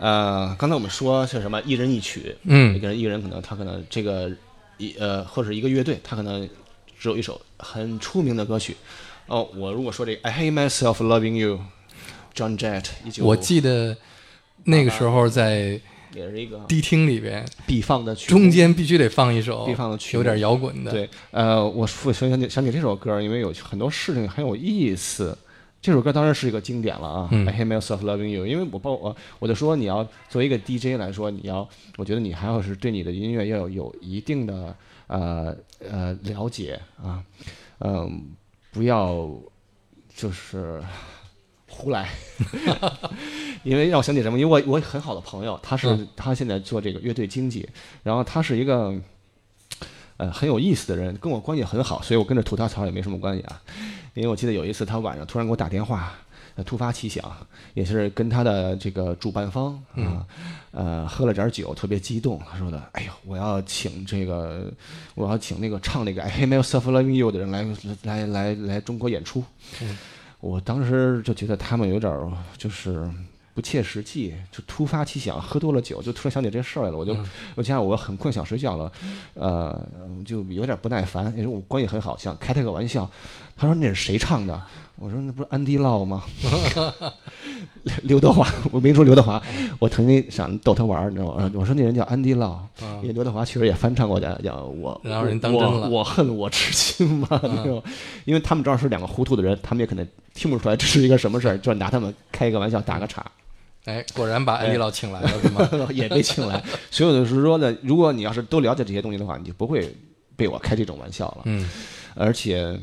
呃，刚才我们说是什么一人一曲，嗯一个人一个人可能他可能这个一呃或者一个乐队，他可能只有一首很出名的歌曲。哦，我如果说这个 I Hate Myself Loving You，John Jett，我记得那个时候在也是一个迪厅里边，必放的曲，中间必须得放一首必放的曲有点摇滚的。对，呃，我想想起想起这首歌，因为有很多事情很有意思。这首歌当然是一个经典了啊、嗯 i hate myself loving you。因为我包我我就说你要作为一个 DJ 来说，你要，我觉得你还要是对你的音乐要有有一定的呃呃了解啊，嗯、不要就是胡来。因为让我想起什么？因为我我很好的朋友，他是、嗯他现在做这个乐队经济，然后他是一个呃很有意思的人，跟我关系很好，所以我跟着吐他槽也没什么关系啊。因为我记得有一次他晚上突然给我打电话，呃突发奇想，也是跟他的这个主办方啊，呃喝了点酒，特别激动，他说的，哎呦，我要请这个，我要请那个唱那个《I Hate Myself Loving You》的人来来来来中国演出。我当时就觉得他们有点儿就是不切实际，就突发奇想，喝多了酒就突然想起这事儿来了，我就我加上我很困想睡觉了，呃，就有点不耐烦，因为我关系很好，想开他个玩笑。他说那是谁唱的？我说那不是安迪烙吗？刘德华，我没说刘德华，我曾经想逗他玩儿，你知道吗？我说那人叫安迪烙，因为刘德华确实也翻唱过叫叫我，然后人当真了我我恨我痴心嘛，你知道吗？因为他们知道是两个糊涂的人，他们也可能听不出来这是一个什么事儿，就拿他们开一个玩笑，打个岔。哎，果然把安迪老请来了，是吗？也被请来。所以我就是说呢，如果你要是都了解这些东西的话，你就不会被我开这种玩笑了。嗯而且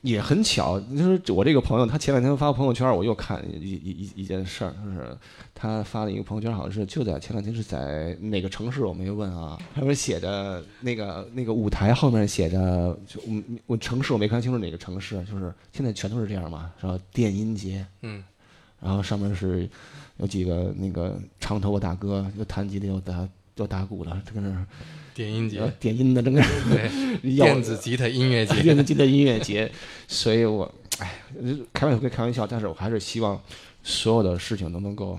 也很巧，就是我这个朋友，他前两天发朋友圈，我又看一一一一件事儿，就是他发了一个朋友圈，好像是就在前两天是在哪个城市，我没问啊，他说写着那个那个舞台后面写着，就我我城市我没看清楚哪个城市，就是现在全都是这样嘛，然后电音节，嗯，然后上面是有几个那个长头发大哥，又弹吉他又打又打鼓的，这个是电音节呃，点音的，这个 电子吉他音乐节，电子吉他音乐节，所以我哎，开玩笑归开玩笑，但是我还是希望所有的事情都能够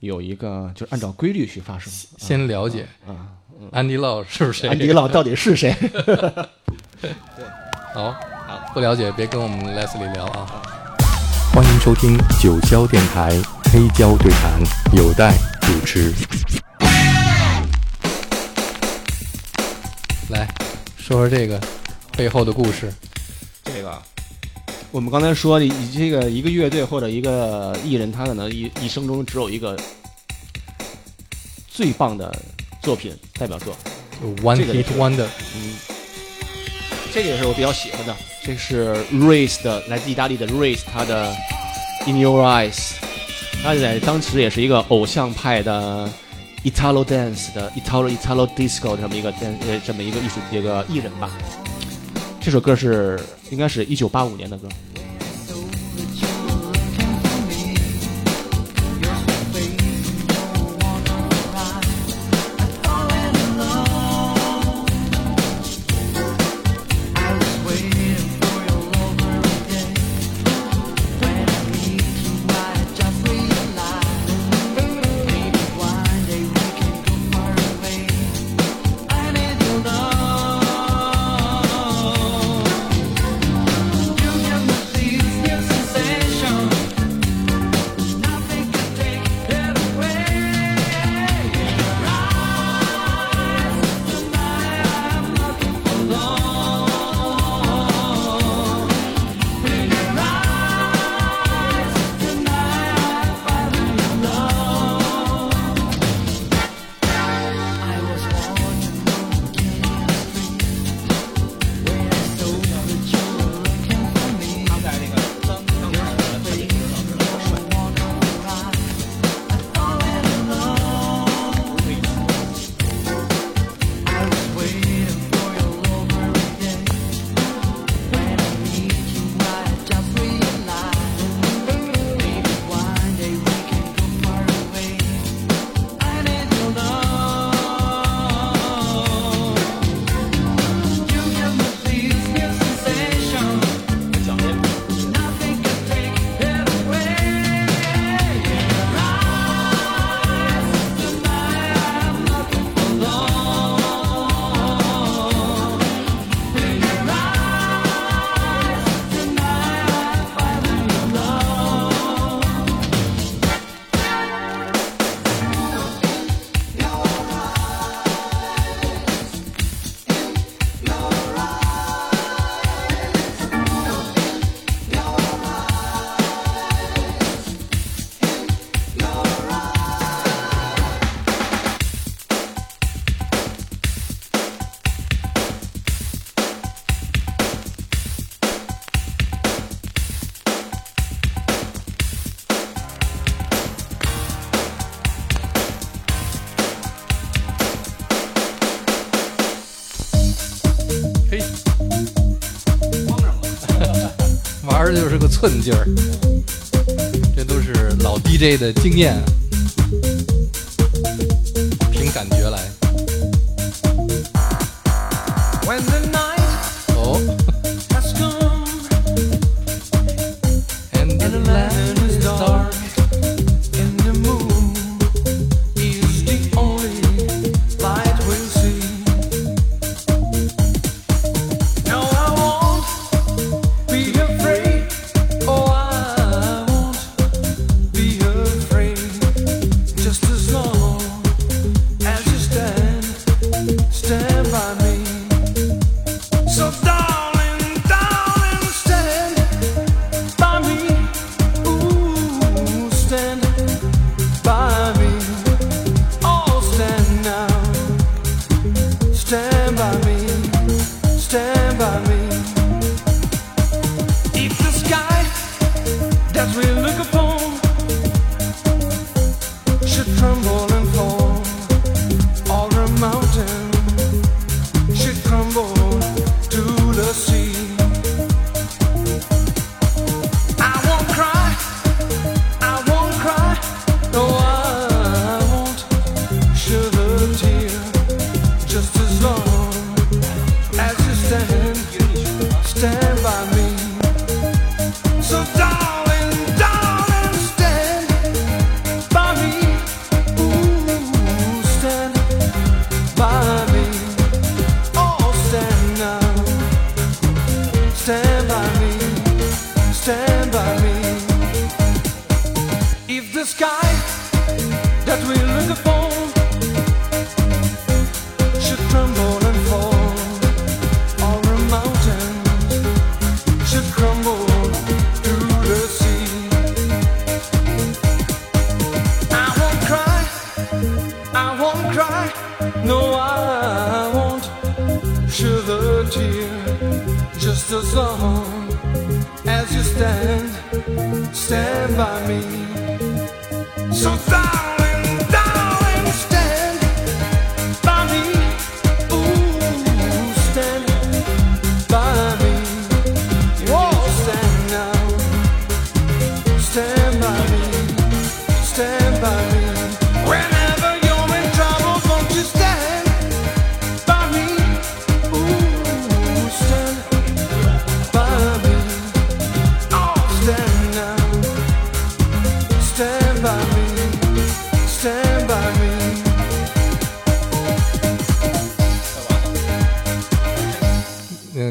有一个就是按照规律去发生。先了解啊，安迪老是不是谁？安迪老到底是谁？对好，不了解别跟我们 Leslie 聊啊。欢迎收听九霄电台黑胶对谈，有待主持。来说说这个背后的故事。这个，我们刚才说，你这个一个乐队或者一个艺人，他可能一一生中只有一个最棒的作品代表作，就 One Hit Wonder，嗯，这个也是我比较喜欢的，这是 Race 的，来自意大利的 Race，他的 In Your Eyes，他在当时也是一个偶像派的 Italo Dance 的 Italo Italo Disco 这么一个电呃这么一个艺术这个艺人吧。这首歌是应该是一九八五年的歌。玩的就是个寸劲儿。这都是老 dj 的经验凭感觉来。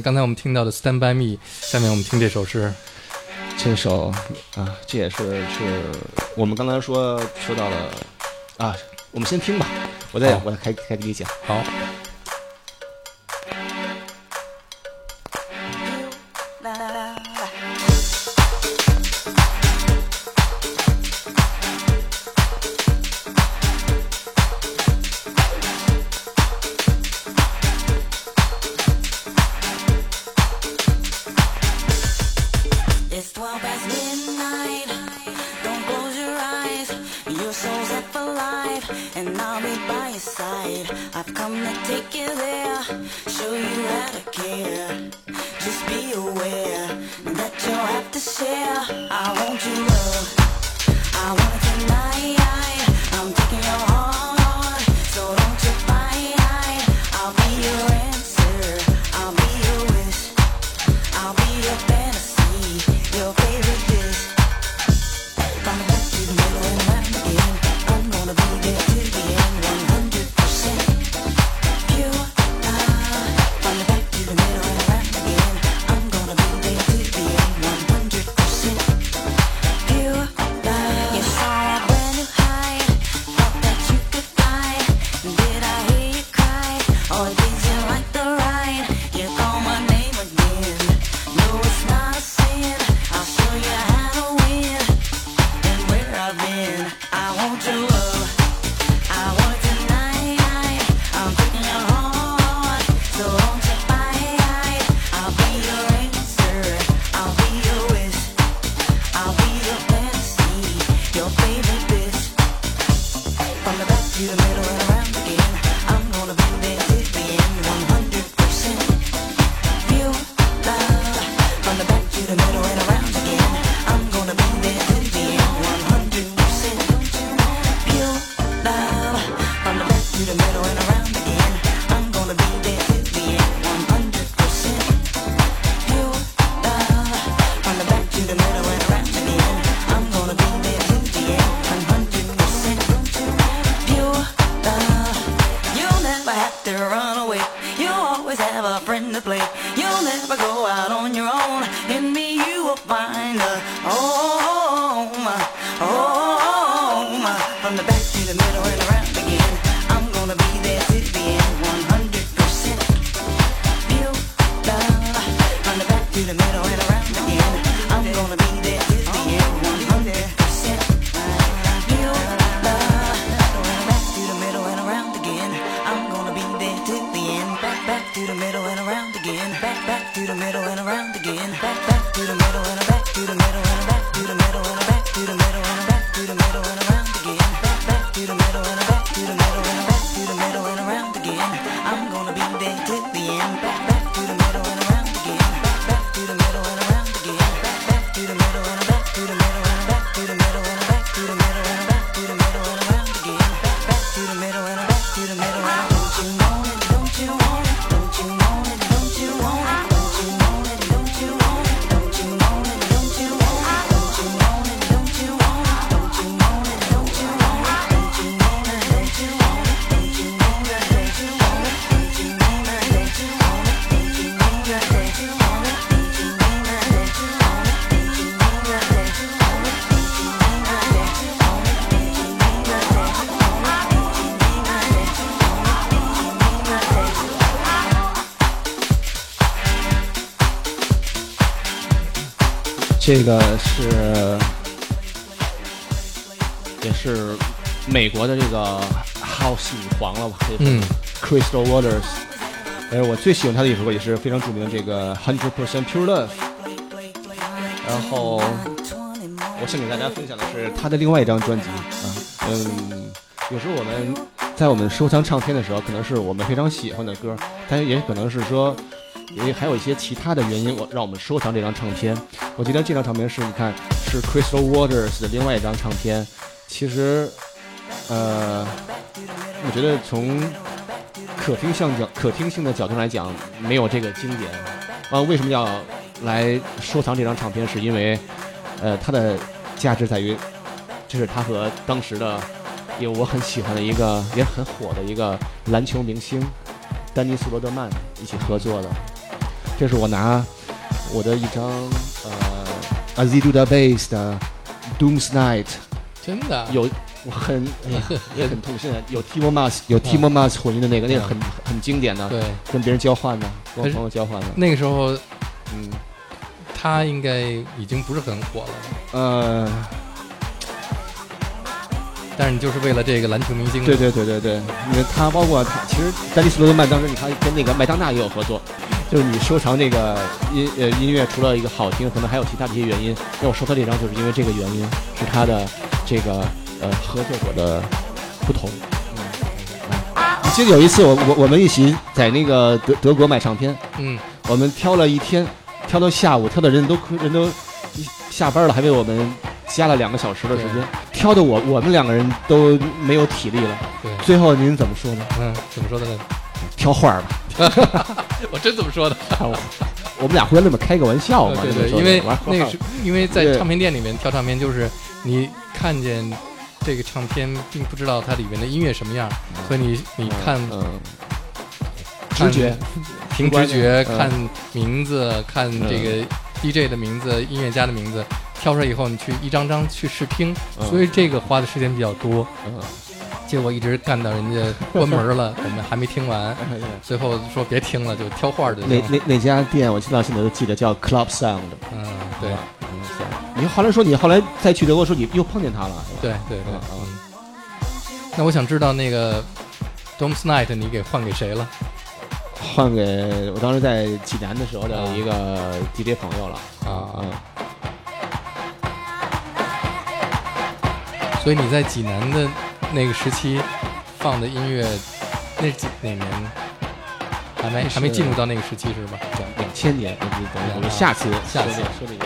刚才我们听到的 stand by me，下面我们听这首是这首，啊，这也是是我们刚才说说到了，啊，我们先听吧，我再我再开开第一讲，好。wanna be 这个是也是美国的这个 House 女皇了吧？嗯 Crystal Waters。哎，我最喜欢她的一首歌，也是非常著名的这个 Hundred Percent Pure Love。然后我想给大家分享的是她的另外一张专辑啊，嗯，有时候我们在我们收藏唱片的时候，可能是我们非常喜欢的歌，但也可能是说，也还有一些其他的原因，我让我们收藏这张唱片。我记得这张唱片是你看是 Crystal Waters 的另外一张唱片，其实，呃，我觉得从可听性角可听性的角度来讲，没有这个经典。啊，为什么要来收藏这张唱片？是因为，呃，它的价值在于，这是他和当时的有我很喜欢的一个也很火的一个篮球明星丹尼斯罗德曼一起合作的。这是我拿我的一张呃 Azidu da Bass 的 Doom's Night 真的有我很 也很痛心的，有 Timo Mas 有 Timo Mas 混音的那个，那个很很经典的，对，跟别人交换的，跟我朋友交换的，那个时候嗯。他应该已经不是很火了，呃，但是你就是为了这个篮球明星，对对对对对，因为他包括他，其实丹尼斯罗德曼当时你看跟那个麦当娜也有合作，就是你收藏这个音呃音乐，除了一个好听，可能还有其他的一些原因。那我收藏这张就是因为这个原因，是他的这个呃合作者的不同。嗯，你记得有一次我我我们一起在那个德德国买唱片，嗯，我们挑了一天，挑到下午，挑的人都人都下班了，还为我们加了两个小时的时间，挑的我我们两个人都没有体力了。对，最后您怎么说呢？嗯，怎么说的呢？挑画儿吧，我真这么说的，我们俩互相这么开个玩笑嘛。对对，因为那个是 因为在唱片店里面挑唱片，就是你看见这个唱片，并不知道它里面的音乐什么样，所以你你看嗯，直觉，凭直觉嗯。看名字，看这个 DJ 的名字、音乐家的名字，挑出来以后，你去一张张去试听，嗯。所以这个花的时间比较多。嗯，结果一直干到人家关门了，我们还没听完，最后说别听了，就挑画儿就那行。那那家店我到现在都记得叫 Club Sound。嗯，对。你后来说你后来再去德国时候你又碰见他了，对对对嗯，嗯。那我想知道那个 Doms Night 你给换给谁了？换给我当时在济南的时候的一个 DJ 朋友了。啊嗯，所以你在济南的那个时期放的音乐，那几哪年？还没还没进入到那个时期是吧？两千年，我们我们下次下次说这个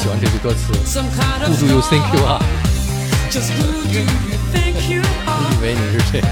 喜欢这句歌词，Who do you think you are？你以为你是谁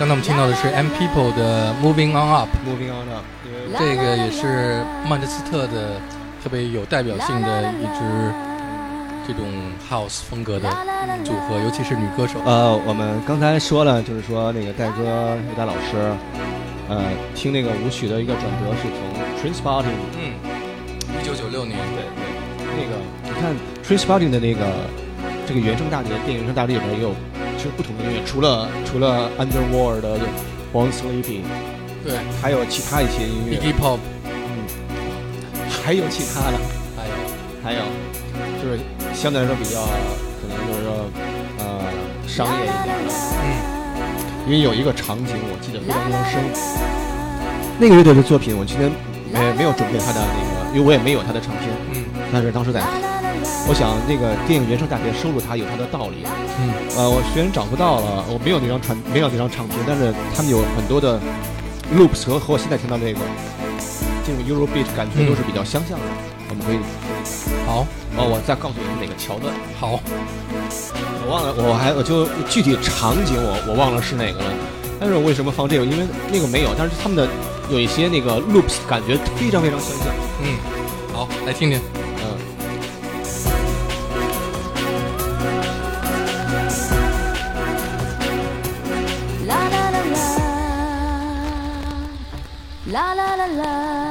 刚才我们听到的是 m people 的 moving on up moving on up 这个也是曼彻斯特的特别有代表性的一支这种 house 风格的组合尤其是女歌手。呃我们刚才说了就是说那个戴哥戴老师呃听那个舞曲的一个转折是从 transporting 嗯一九九六年。对对那个你看 transporting 的那个这个原声大碟电影原声大碟里边也有其实不同的音乐，除了除了 Underworld 的 Born Sleeping，对。还有其他一些音乐，，Iggy Pop，嗯，还有其他的，还有。还有就是相对来说比较可能就是说呃商业一点的。嗯，因为有一个场景我记得非常非常深。那个乐队的作品，我今天没没有准备他的那个，因为我也没有他的唱片，嗯。但是当时在，我想那个电影原声大碟收录它有它的道理。嗯呃，我虽然找不到了，我没有那张传没有那张唱片，但是他们有很多的 loops 和和我现在听到这个这种 Eurobeat 感觉都是比较相像的。我们可以好，哦，我再告诉你们哪个桥段。好，我忘了，我还我就具体场景我我忘了是哪个了。但是我为什么放这个？因为那个没有，但是他们的有一些那个 loops 感觉非常非常相像。嗯，好，来听听。La la la la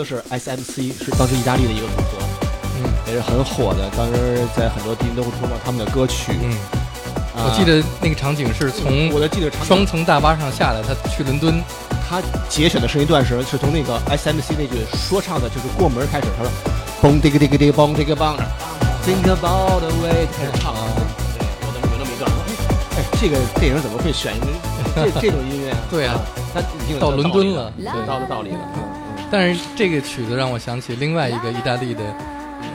的是 SMC，是当时意大利的一个组合，嗯也是很火的，当时在很多地方都会播放他们的歌曲。嗯，啊我记得那个场景是从我的记得场景双层大巴上下来，他去伦敦，他节选的是一段时，是从那个 SMC 那句说唱的，就是过门开始，他说嘣这个这个这个嘣这个嘣，Think about the way 开始唱，对，有那么有那么一段，哎，这个电影怎么会选一个这这种音乐啊？对啊，他已经有到伦敦了对，到了道理了。嗯但是这个曲子让我想起另外一个意大利的，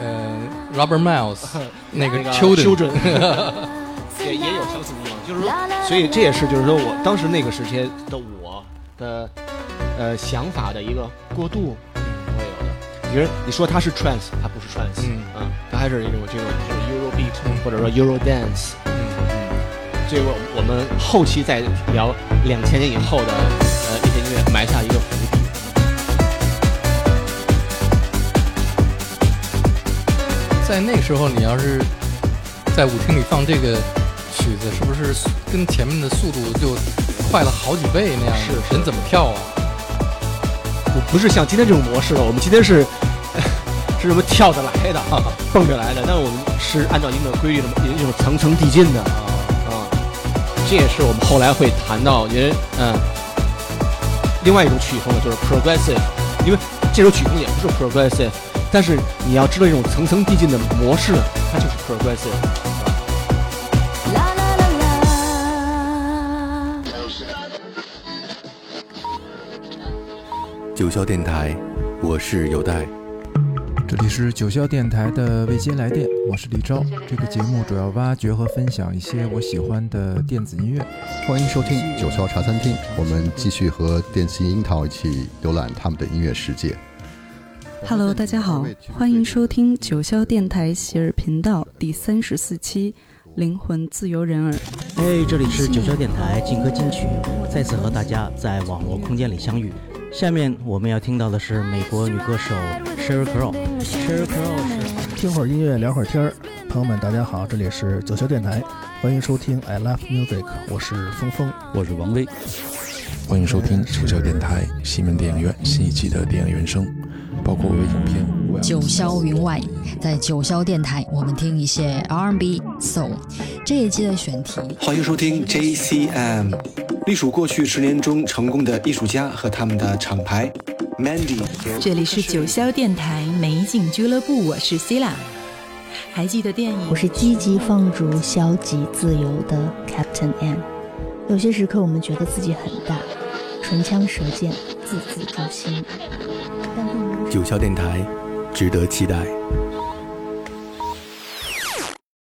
呃，Robert Miles 那个那个 Children，Children 也也有相似地方，就是说，所以这也是就是说我当时那个时间的我的呃想法的一个过渡，嗯，会有的。其实你说它是 trance，它不是 trance，嗯。啊，它还是一种这种就是 Euro beat 嗯。或者说 Euro dance，嗯嗯。这个我们后期再聊两千年以后的呃一些音乐埋下一个在那个时候，你要是在舞厅里放这个曲子，是不是跟前面的速度就快了好几倍那样？是是。人怎么跳啊？我不是像今天这种模式了，我们今天是 是什么跳着来的，蹦着来的，但我们是按照一定的规律，什么一种层层递进的。啊。啊，这也是我们后来会谈到，因为嗯，另外一种曲风呢，就是 progressive 因为这首曲风也不是 progressive，但是你要知道一种层层递进的模式，它就是 progressive。啦啦啦啦。九霄电台，我是有代。这里是九霄电台的未接来电，我是李昭。这个节目主要挖掘和分享一些我喜欢的电子音乐。欢迎收听九霄茶餐厅，我们继续和电信樱桃一起浏览他们的音乐世界。Hello，大家好，欢迎收听九霄电台喜儿频道第三十四期《灵魂自由人儿》。哎，这里是九霄电台劲歌金曲，再次和大家在网络空间里相遇。下面我们要听到的是美国女歌手 Sheryl Crow。Sheryl Crow 是听会儿音乐，聊会儿天儿。朋友们，大家好，这里是九霄电台，欢迎收听 I Love Music，我是峰峰，我是王威。欢迎收听九霄电台西门电影院新一期的电影原声，包括微影片。九霄云外，在九霄电台，我们听一些 R&B、Soul。这一期的选题，欢迎收听 JCM，隶属过去十年中成功的艺术家和他们的厂牌 Mandy。这里是九霄电台美景俱乐部，我是 Sila。还记得电影？我是积极放逐、消极自由的 Captain M。有些时刻，我们觉得自己很大，唇枪舌剑，字字诛心。九霄电台，值得期待。